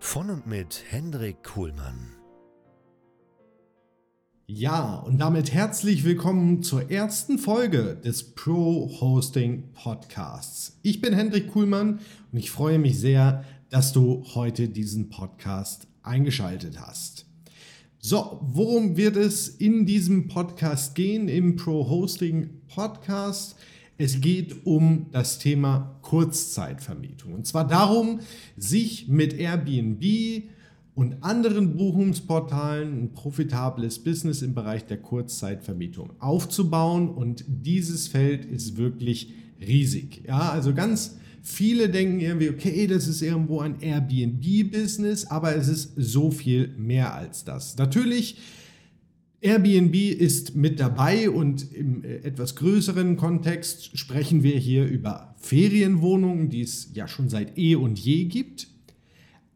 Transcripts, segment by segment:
Von und mit Hendrik Kuhlmann. Ja, und damit herzlich willkommen zur ersten Folge des Pro Hosting Podcasts. Ich bin Hendrik Kuhlmann und ich freue mich sehr, dass du heute diesen Podcast eingeschaltet hast. So, worum wird es in diesem Podcast gehen, im Pro Hosting Podcast? Es geht um das Thema Kurzzeitvermietung. Und zwar darum, sich mit Airbnb und anderen Buchungsportalen ein profitables Business im Bereich der Kurzzeitvermietung aufzubauen. Und dieses Feld ist wirklich riesig. Ja, also ganz viele denken irgendwie, okay, das ist irgendwo ein Airbnb-Business, aber es ist so viel mehr als das. Natürlich Airbnb ist mit dabei und im äh, etwas größeren Kontext sprechen wir hier über Ferienwohnungen, die es ja schon seit eh und je gibt.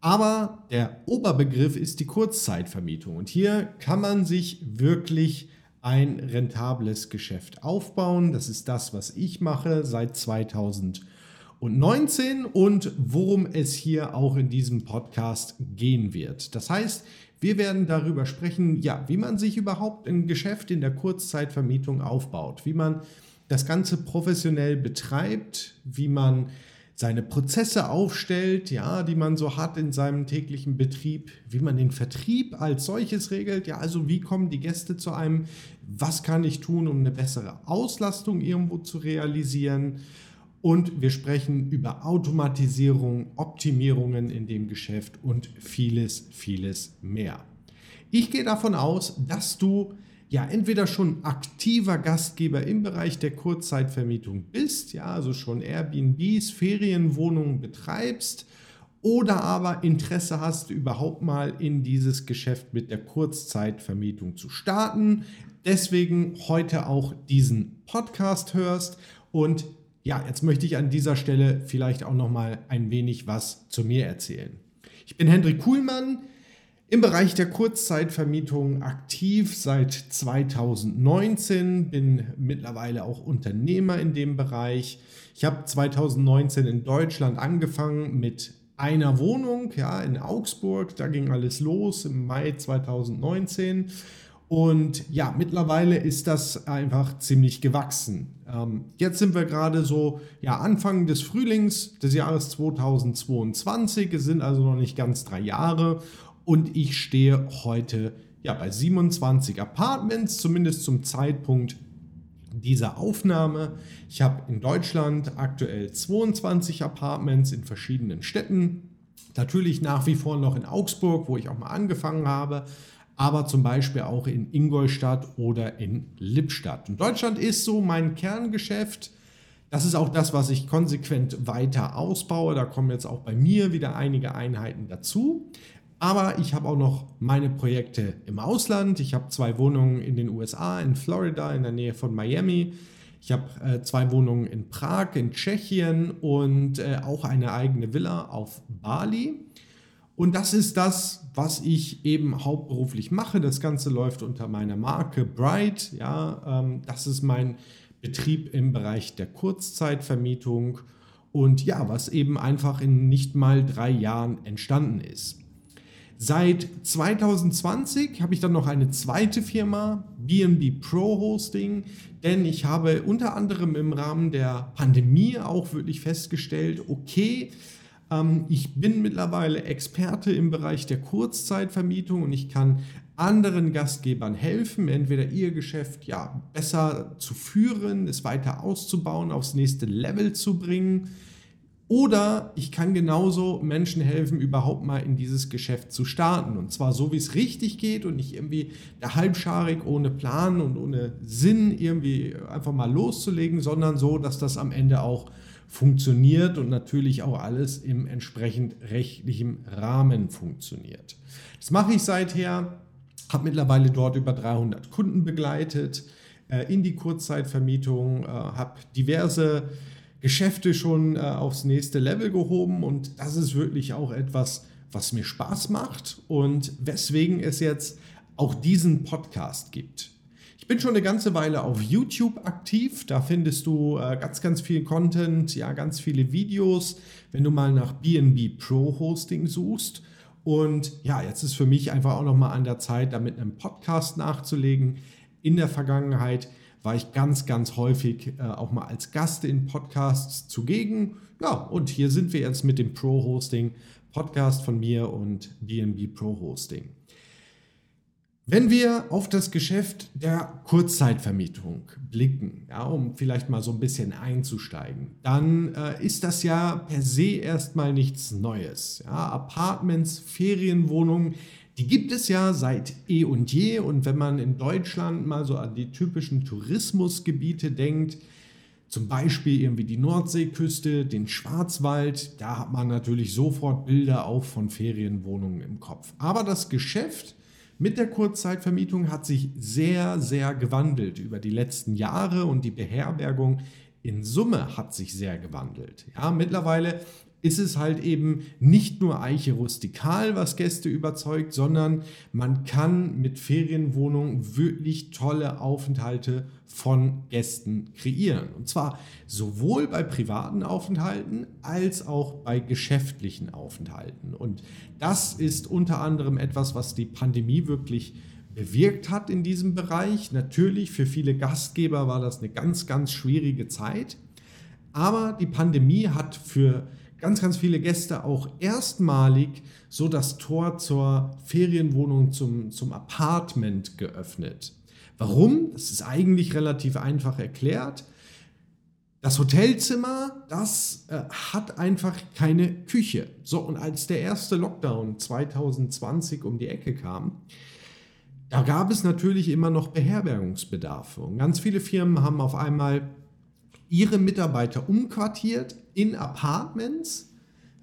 Aber der Oberbegriff ist die Kurzzeitvermietung und hier kann man sich wirklich ein rentables Geschäft aufbauen. Das ist das, was ich mache seit 2019 und worum es hier auch in diesem Podcast gehen wird. Das heißt, wir werden darüber sprechen, ja, wie man sich überhaupt ein Geschäft in der Kurzzeitvermietung aufbaut, wie man das Ganze professionell betreibt, wie man seine Prozesse aufstellt, ja, die man so hat in seinem täglichen Betrieb, wie man den Vertrieb als solches regelt, ja, also wie kommen die Gäste zu einem, was kann ich tun, um eine bessere Auslastung irgendwo zu realisieren und wir sprechen über Automatisierung, Optimierungen in dem Geschäft und vieles, vieles mehr. Ich gehe davon aus, dass du ja entweder schon aktiver Gastgeber im Bereich der Kurzzeitvermietung bist, ja, also schon Airbnbs, Ferienwohnungen betreibst oder aber Interesse hast, überhaupt mal in dieses Geschäft mit der Kurzzeitvermietung zu starten. Deswegen heute auch diesen Podcast hörst und ja, jetzt möchte ich an dieser Stelle vielleicht auch noch mal ein wenig was zu mir erzählen. Ich bin Hendrik Kuhlmann, im Bereich der Kurzzeitvermietung aktiv seit 2019, bin mittlerweile auch Unternehmer in dem Bereich. Ich habe 2019 in Deutschland angefangen mit einer Wohnung, ja, in Augsburg. Da ging alles los im Mai 2019 und ja, mittlerweile ist das einfach ziemlich gewachsen. Ähm, jetzt sind wir gerade so, ja, Anfang des Frühlings des Jahres 2022. Es sind also noch nicht ganz drei Jahre. Und ich stehe heute ja bei 27 Apartments, zumindest zum Zeitpunkt dieser Aufnahme. Ich habe in Deutschland aktuell 22 Apartments in verschiedenen Städten. Natürlich nach wie vor noch in Augsburg, wo ich auch mal angefangen habe aber zum Beispiel auch in Ingolstadt oder in Lippstadt. Und Deutschland ist so mein Kerngeschäft. Das ist auch das, was ich konsequent weiter ausbaue. Da kommen jetzt auch bei mir wieder einige Einheiten dazu. Aber ich habe auch noch meine Projekte im Ausland. Ich habe zwei Wohnungen in den USA, in Florida, in der Nähe von Miami. Ich habe äh, zwei Wohnungen in Prag, in Tschechien und äh, auch eine eigene Villa auf Bali. Und das ist das, was ich eben hauptberuflich mache. Das Ganze läuft unter meiner Marke Bright. Ja, ähm, das ist mein Betrieb im Bereich der Kurzzeitvermietung. Und ja, was eben einfach in nicht mal drei Jahren entstanden ist. Seit 2020 habe ich dann noch eine zweite Firma, BNB Pro Hosting, denn ich habe unter anderem im Rahmen der Pandemie auch wirklich festgestellt, okay, ich bin mittlerweile Experte im Bereich der Kurzzeitvermietung und ich kann anderen Gastgebern helfen, entweder ihr Geschäft ja besser zu führen, es weiter auszubauen, aufs nächste Level zu bringen. Oder ich kann genauso Menschen helfen, überhaupt mal in dieses Geschäft zu starten. Und zwar so, wie es richtig geht und nicht irgendwie da halbscharig ohne Plan und ohne Sinn irgendwie einfach mal loszulegen, sondern so, dass das am Ende auch funktioniert und natürlich auch alles im entsprechend rechtlichen Rahmen funktioniert. Das mache ich seither habe mittlerweile dort über 300 Kunden begleitet äh, in die Kurzzeitvermietung, äh, habe diverse Geschäfte schon äh, aufs nächste Level gehoben und das ist wirklich auch etwas, was mir Spaß macht und weswegen es jetzt auch diesen Podcast gibt. Ich bin schon eine ganze Weile auf YouTube aktiv. Da findest du äh, ganz, ganz viel Content, ja, ganz viele Videos. Wenn du mal nach BNB Pro Hosting suchst, und ja, jetzt ist für mich einfach auch nochmal an der Zeit, damit einen Podcast nachzulegen. In der Vergangenheit war ich ganz, ganz häufig äh, auch mal als Gast in Podcasts zugegen. Ja, und hier sind wir jetzt mit dem Pro Hosting Podcast von mir und BNB Pro Hosting. Wenn wir auf das Geschäft der Kurzzeitvermietung blicken, ja, um vielleicht mal so ein bisschen einzusteigen, dann äh, ist das ja per se erstmal nichts Neues. Ja, Apartments, Ferienwohnungen, die gibt es ja seit eh und je. Und wenn man in Deutschland mal so an die typischen Tourismusgebiete denkt, zum Beispiel irgendwie die Nordseeküste, den Schwarzwald, da hat man natürlich sofort Bilder auch von Ferienwohnungen im Kopf. Aber das Geschäft, mit der Kurzzeitvermietung hat sich sehr, sehr gewandelt über die letzten Jahre und die Beherbergung in Summe hat sich sehr gewandelt. Ja, mittlerweile ist es halt eben nicht nur Eiche rustikal, was Gäste überzeugt, sondern man kann mit Ferienwohnungen wirklich tolle Aufenthalte von Gästen kreieren. Und zwar sowohl bei privaten Aufenthalten als auch bei geschäftlichen Aufenthalten. Und das ist unter anderem etwas, was die Pandemie wirklich bewirkt hat in diesem Bereich. Natürlich für viele Gastgeber war das eine ganz, ganz schwierige Zeit. Aber die Pandemie hat für ganz, ganz viele Gäste auch erstmalig so das Tor zur Ferienwohnung, zum, zum Apartment geöffnet. Warum? Das ist eigentlich relativ einfach erklärt. Das Hotelzimmer, das äh, hat einfach keine Küche. So, und als der erste Lockdown 2020 um die Ecke kam, da gab es natürlich immer noch Beherbergungsbedarf. Und ganz viele Firmen haben auf einmal ihre Mitarbeiter umquartiert in Apartments,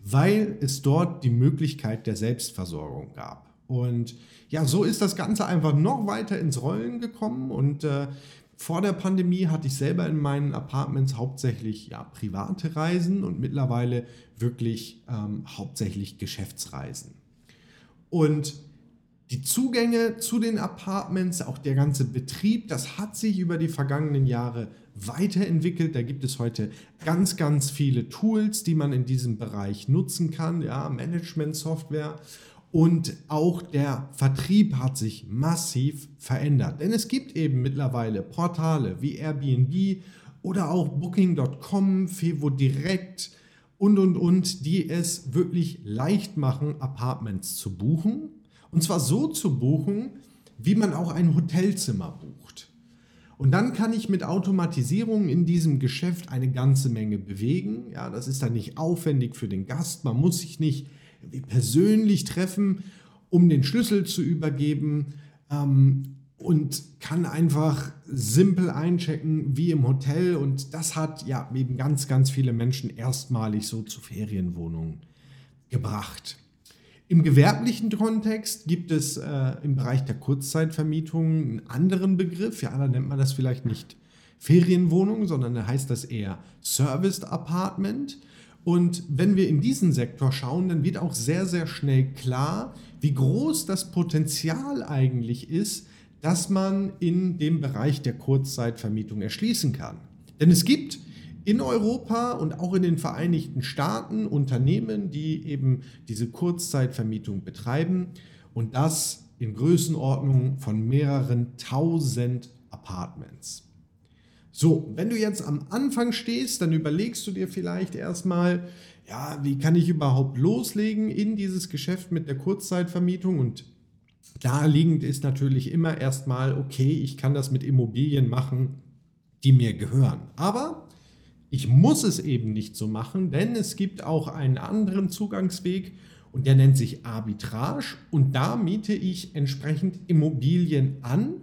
weil es dort die Möglichkeit der Selbstversorgung gab. Und ja, so ist das Ganze einfach noch weiter ins Rollen gekommen und äh, vor der Pandemie hatte ich selber in meinen Apartments hauptsächlich ja, private Reisen und mittlerweile wirklich ähm, hauptsächlich Geschäftsreisen. Und die Zugänge zu den Apartments, auch der ganze Betrieb, das hat sich über die vergangenen Jahre weiterentwickelt. Da gibt es heute ganz, ganz viele Tools, die man in diesem Bereich nutzen kann, ja, Management-Software. Und auch der Vertrieb hat sich massiv verändert. Denn es gibt eben mittlerweile Portale wie Airbnb oder auch Booking.com, Fevo Direct und, und, und, die es wirklich leicht machen, Apartments zu buchen. Und zwar so zu buchen, wie man auch ein Hotelzimmer bucht. Und dann kann ich mit Automatisierung in diesem Geschäft eine ganze Menge bewegen. Ja, das ist dann nicht aufwendig für den Gast. Man muss sich nicht persönlich treffen, um den Schlüssel zu übergeben ähm, und kann einfach simpel einchecken wie im Hotel. Und das hat ja eben ganz, ganz viele Menschen erstmalig so zu Ferienwohnungen gebracht. Im gewerblichen Kontext gibt es äh, im Bereich der Kurzzeitvermietung einen anderen Begriff. Ja, da nennt man das vielleicht nicht Ferienwohnung, sondern da heißt das eher Serviced Apartment. Und wenn wir in diesen Sektor schauen, dann wird auch sehr, sehr schnell klar, wie groß das Potenzial eigentlich ist, dass man in dem Bereich der Kurzzeitvermietung erschließen kann. Denn es gibt in Europa und auch in den Vereinigten Staaten Unternehmen, die eben diese Kurzzeitvermietung betreiben und das in Größenordnung von mehreren tausend Apartments. So, wenn du jetzt am Anfang stehst, dann überlegst du dir vielleicht erstmal, ja, wie kann ich überhaupt loslegen in dieses Geschäft mit der Kurzzeitvermietung und Naheliegend ist natürlich immer erstmal, okay, ich kann das mit Immobilien machen, die mir gehören. Aber ich muss es eben nicht so machen, denn es gibt auch einen anderen Zugangsweg und der nennt sich Arbitrage und da miete ich entsprechend Immobilien an,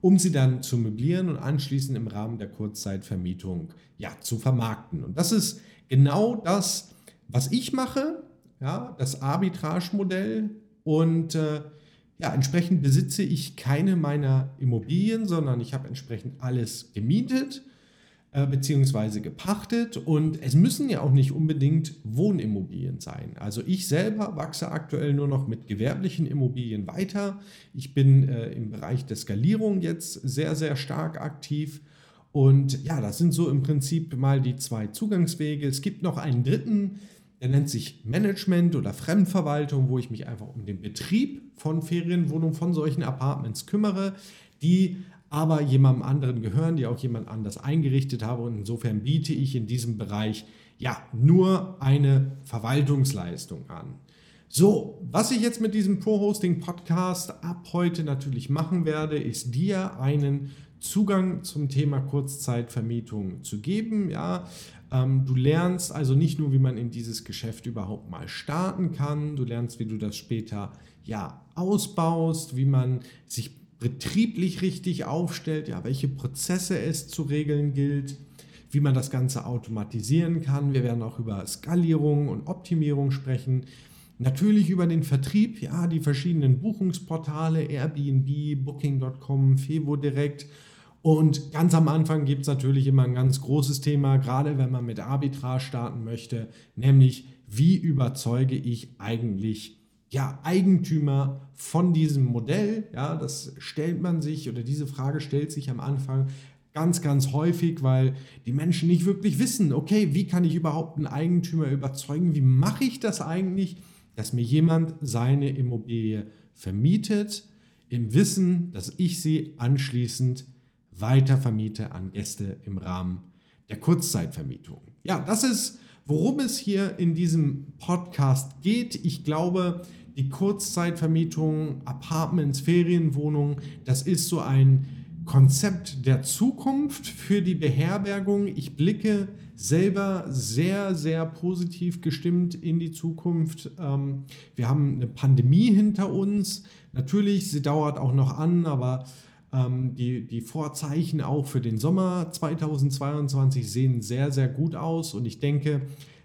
um sie dann zu möblieren und anschließend im Rahmen der Kurzzeitvermietung ja, zu vermarkten. Und das ist genau das, was ich mache, ja, das Arbitrage-Modell und äh, ja, entsprechend besitze ich keine meiner Immobilien, sondern ich habe entsprechend alles gemietet äh, bzw. gepachtet und es müssen ja auch nicht unbedingt Wohnimmobilien sein. Also ich selber wachse aktuell nur noch mit gewerblichen Immobilien weiter. Ich bin äh, im Bereich der Skalierung jetzt sehr, sehr stark aktiv. Und ja, das sind so im Prinzip mal die zwei Zugangswege. Es gibt noch einen dritten, der nennt sich Management oder Fremdverwaltung, wo ich mich einfach um den Betrieb von Ferienwohnungen, von solchen Apartments kümmere, die aber jemandem anderen gehören, die auch jemand anders eingerichtet habe. Und insofern biete ich in diesem Bereich ja nur eine Verwaltungsleistung an. So, was ich jetzt mit diesem Pro-Hosting-Podcast ab heute natürlich machen werde, ist dir einen Zugang zum Thema Kurzzeitvermietung zu geben. Ja, ähm, du lernst also nicht nur, wie man in dieses Geschäft überhaupt mal starten kann, du lernst, wie du das später ja ausbaust, wie man sich betrieblich richtig aufstellt, ja, welche Prozesse es zu regeln gilt, wie man das Ganze automatisieren kann. Wir werden auch über Skalierung und Optimierung sprechen. Natürlich über den Vertrieb, ja, die verschiedenen Buchungsportale, Airbnb, Booking.com, Fevo Direct und ganz am Anfang gibt es natürlich immer ein ganz großes Thema, gerade wenn man mit Arbitrage starten möchte, nämlich wie überzeuge ich eigentlich ja, Eigentümer von diesem Modell? Ja, das stellt man sich oder diese Frage stellt sich am Anfang ganz, ganz häufig, weil die Menschen nicht wirklich wissen, okay, wie kann ich überhaupt einen Eigentümer überzeugen? Wie mache ich das eigentlich, dass mir jemand seine Immobilie vermietet, im Wissen, dass ich sie anschließend weiter vermiete an Gäste im Rahmen der Kurzzeitvermietung. Ja, das ist, worum es hier in diesem Podcast geht. Ich glaube, die Kurzzeitvermietung, Apartments, Ferienwohnungen, das ist so ein Konzept der Zukunft für die Beherbergung. Ich blicke selber sehr, sehr positiv gestimmt in die Zukunft. Ähm, wir haben eine Pandemie hinter uns. Natürlich, sie dauert auch noch an, aber ähm, die, die Vorzeichen auch für den Sommer 2022 sehen sehr, sehr gut aus und ich denke,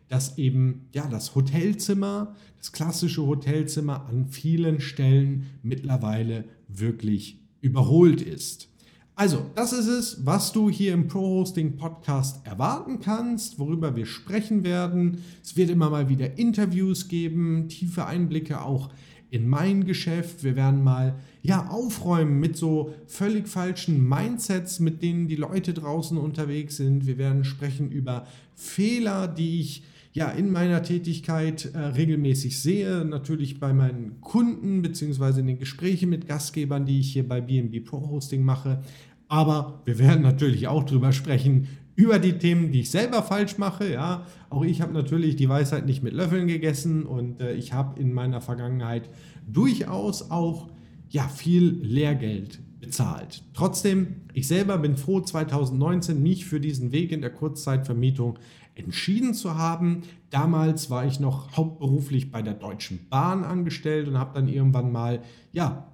dass eben ja, das Hotelzimmer, das klassische Hotelzimmer an vielen Stellen mittlerweile wirklich überholt ist. Also, das ist es, was du hier im Pro-Hosting Podcast erwarten kannst, worüber wir sprechen werden. Es wird immer mal wieder Interviews geben, tiefe Einblicke auch in mein Geschäft. Wir werden mal ja aufräumen mit so völlig falschen Mindsets, mit denen die Leute draußen unterwegs sind. Wir werden sprechen über Fehler, die ich ja in meiner Tätigkeit äh, regelmäßig sehe, natürlich bei meinen Kunden beziehungsweise in den Gesprächen mit Gastgebern, die ich hier bei BNB Pro Hosting mache. Aber wir werden natürlich auch darüber sprechen, über die Themen, die ich selber falsch mache. Ja, auch ich habe natürlich die Weisheit nicht mit Löffeln gegessen und äh, ich habe in meiner Vergangenheit durchaus auch ja, viel Lehrgeld bezahlt. Trotzdem, ich selber bin froh, 2019 mich für diesen Weg in der Kurzzeitvermietung entschieden zu haben. Damals war ich noch hauptberuflich bei der Deutschen Bahn angestellt und habe dann irgendwann mal ja,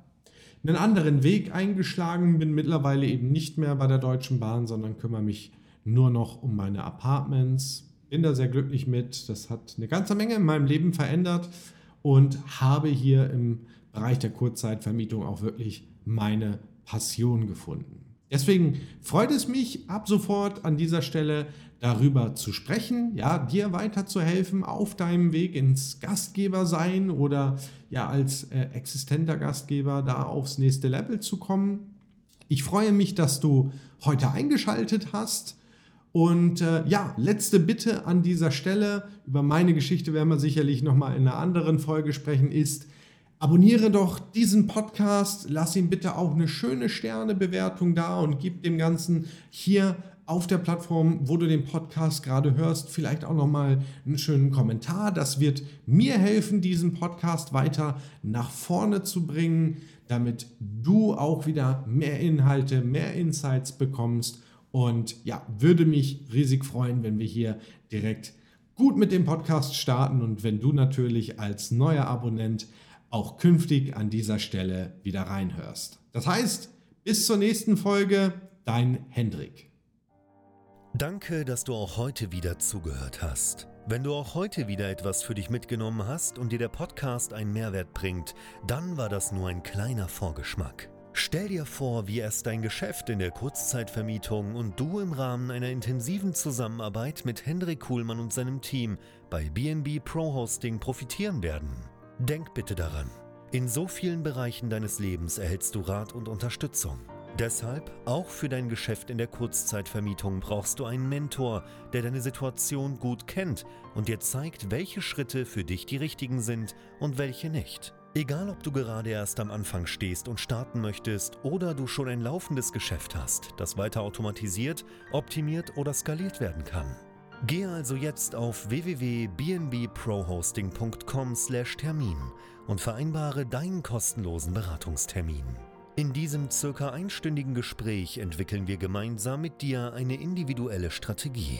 einen anderen Weg eingeschlagen, bin mittlerweile eben nicht mehr bei der Deutschen Bahn, sondern kümmere mich nur noch um meine Apartments. Bin da sehr glücklich mit. Das hat eine ganze Menge in meinem Leben verändert und habe hier im Bereich der Kurzzeitvermietung auch wirklich meine Passion gefunden. Deswegen freut es mich ab sofort an dieser Stelle darüber zu sprechen, ja, dir weiterzuhelfen auf deinem Weg ins Gastgebersein oder ja als äh, existenter Gastgeber da aufs nächste Level zu kommen. Ich freue mich, dass du heute eingeschaltet hast und äh, ja, letzte Bitte an dieser Stelle, über meine Geschichte werden wir sicherlich nochmal in einer anderen Folge sprechen, ist, abonniere doch diesen Podcast, lass ihm bitte auch eine schöne Sternebewertung da und gib dem Ganzen hier auf der Plattform, wo du den Podcast gerade hörst, vielleicht auch nochmal einen schönen Kommentar. Das wird mir helfen, diesen Podcast weiter nach vorne zu bringen, damit du auch wieder mehr Inhalte, mehr Insights bekommst. Und ja, würde mich riesig freuen, wenn wir hier direkt gut mit dem Podcast starten und wenn du natürlich als neuer Abonnent auch künftig an dieser Stelle wieder reinhörst. Das heißt, bis zur nächsten Folge, dein Hendrik. Danke, dass du auch heute wieder zugehört hast. Wenn du auch heute wieder etwas für dich mitgenommen hast und dir der Podcast einen Mehrwert bringt, dann war das nur ein kleiner Vorgeschmack. Stell dir vor, wie erst dein Geschäft in der Kurzzeitvermietung und du im Rahmen einer intensiven Zusammenarbeit mit Hendrik Kuhlmann und seinem Team bei BNB Pro Hosting profitieren werden. Denk bitte daran, in so vielen Bereichen deines Lebens erhältst du Rat und Unterstützung. Deshalb, auch für dein Geschäft in der Kurzzeitvermietung brauchst du einen Mentor, der deine Situation gut kennt und dir zeigt, welche Schritte für dich die richtigen sind und welche nicht. Egal ob du gerade erst am Anfang stehst und starten möchtest oder du schon ein laufendes Geschäft hast, das weiter automatisiert, optimiert oder skaliert werden kann. Gehe also jetzt auf www.bnbprohosting.com/termin und vereinbare deinen kostenlosen Beratungstermin. In diesem circa einstündigen Gespräch entwickeln wir gemeinsam mit dir eine individuelle Strategie.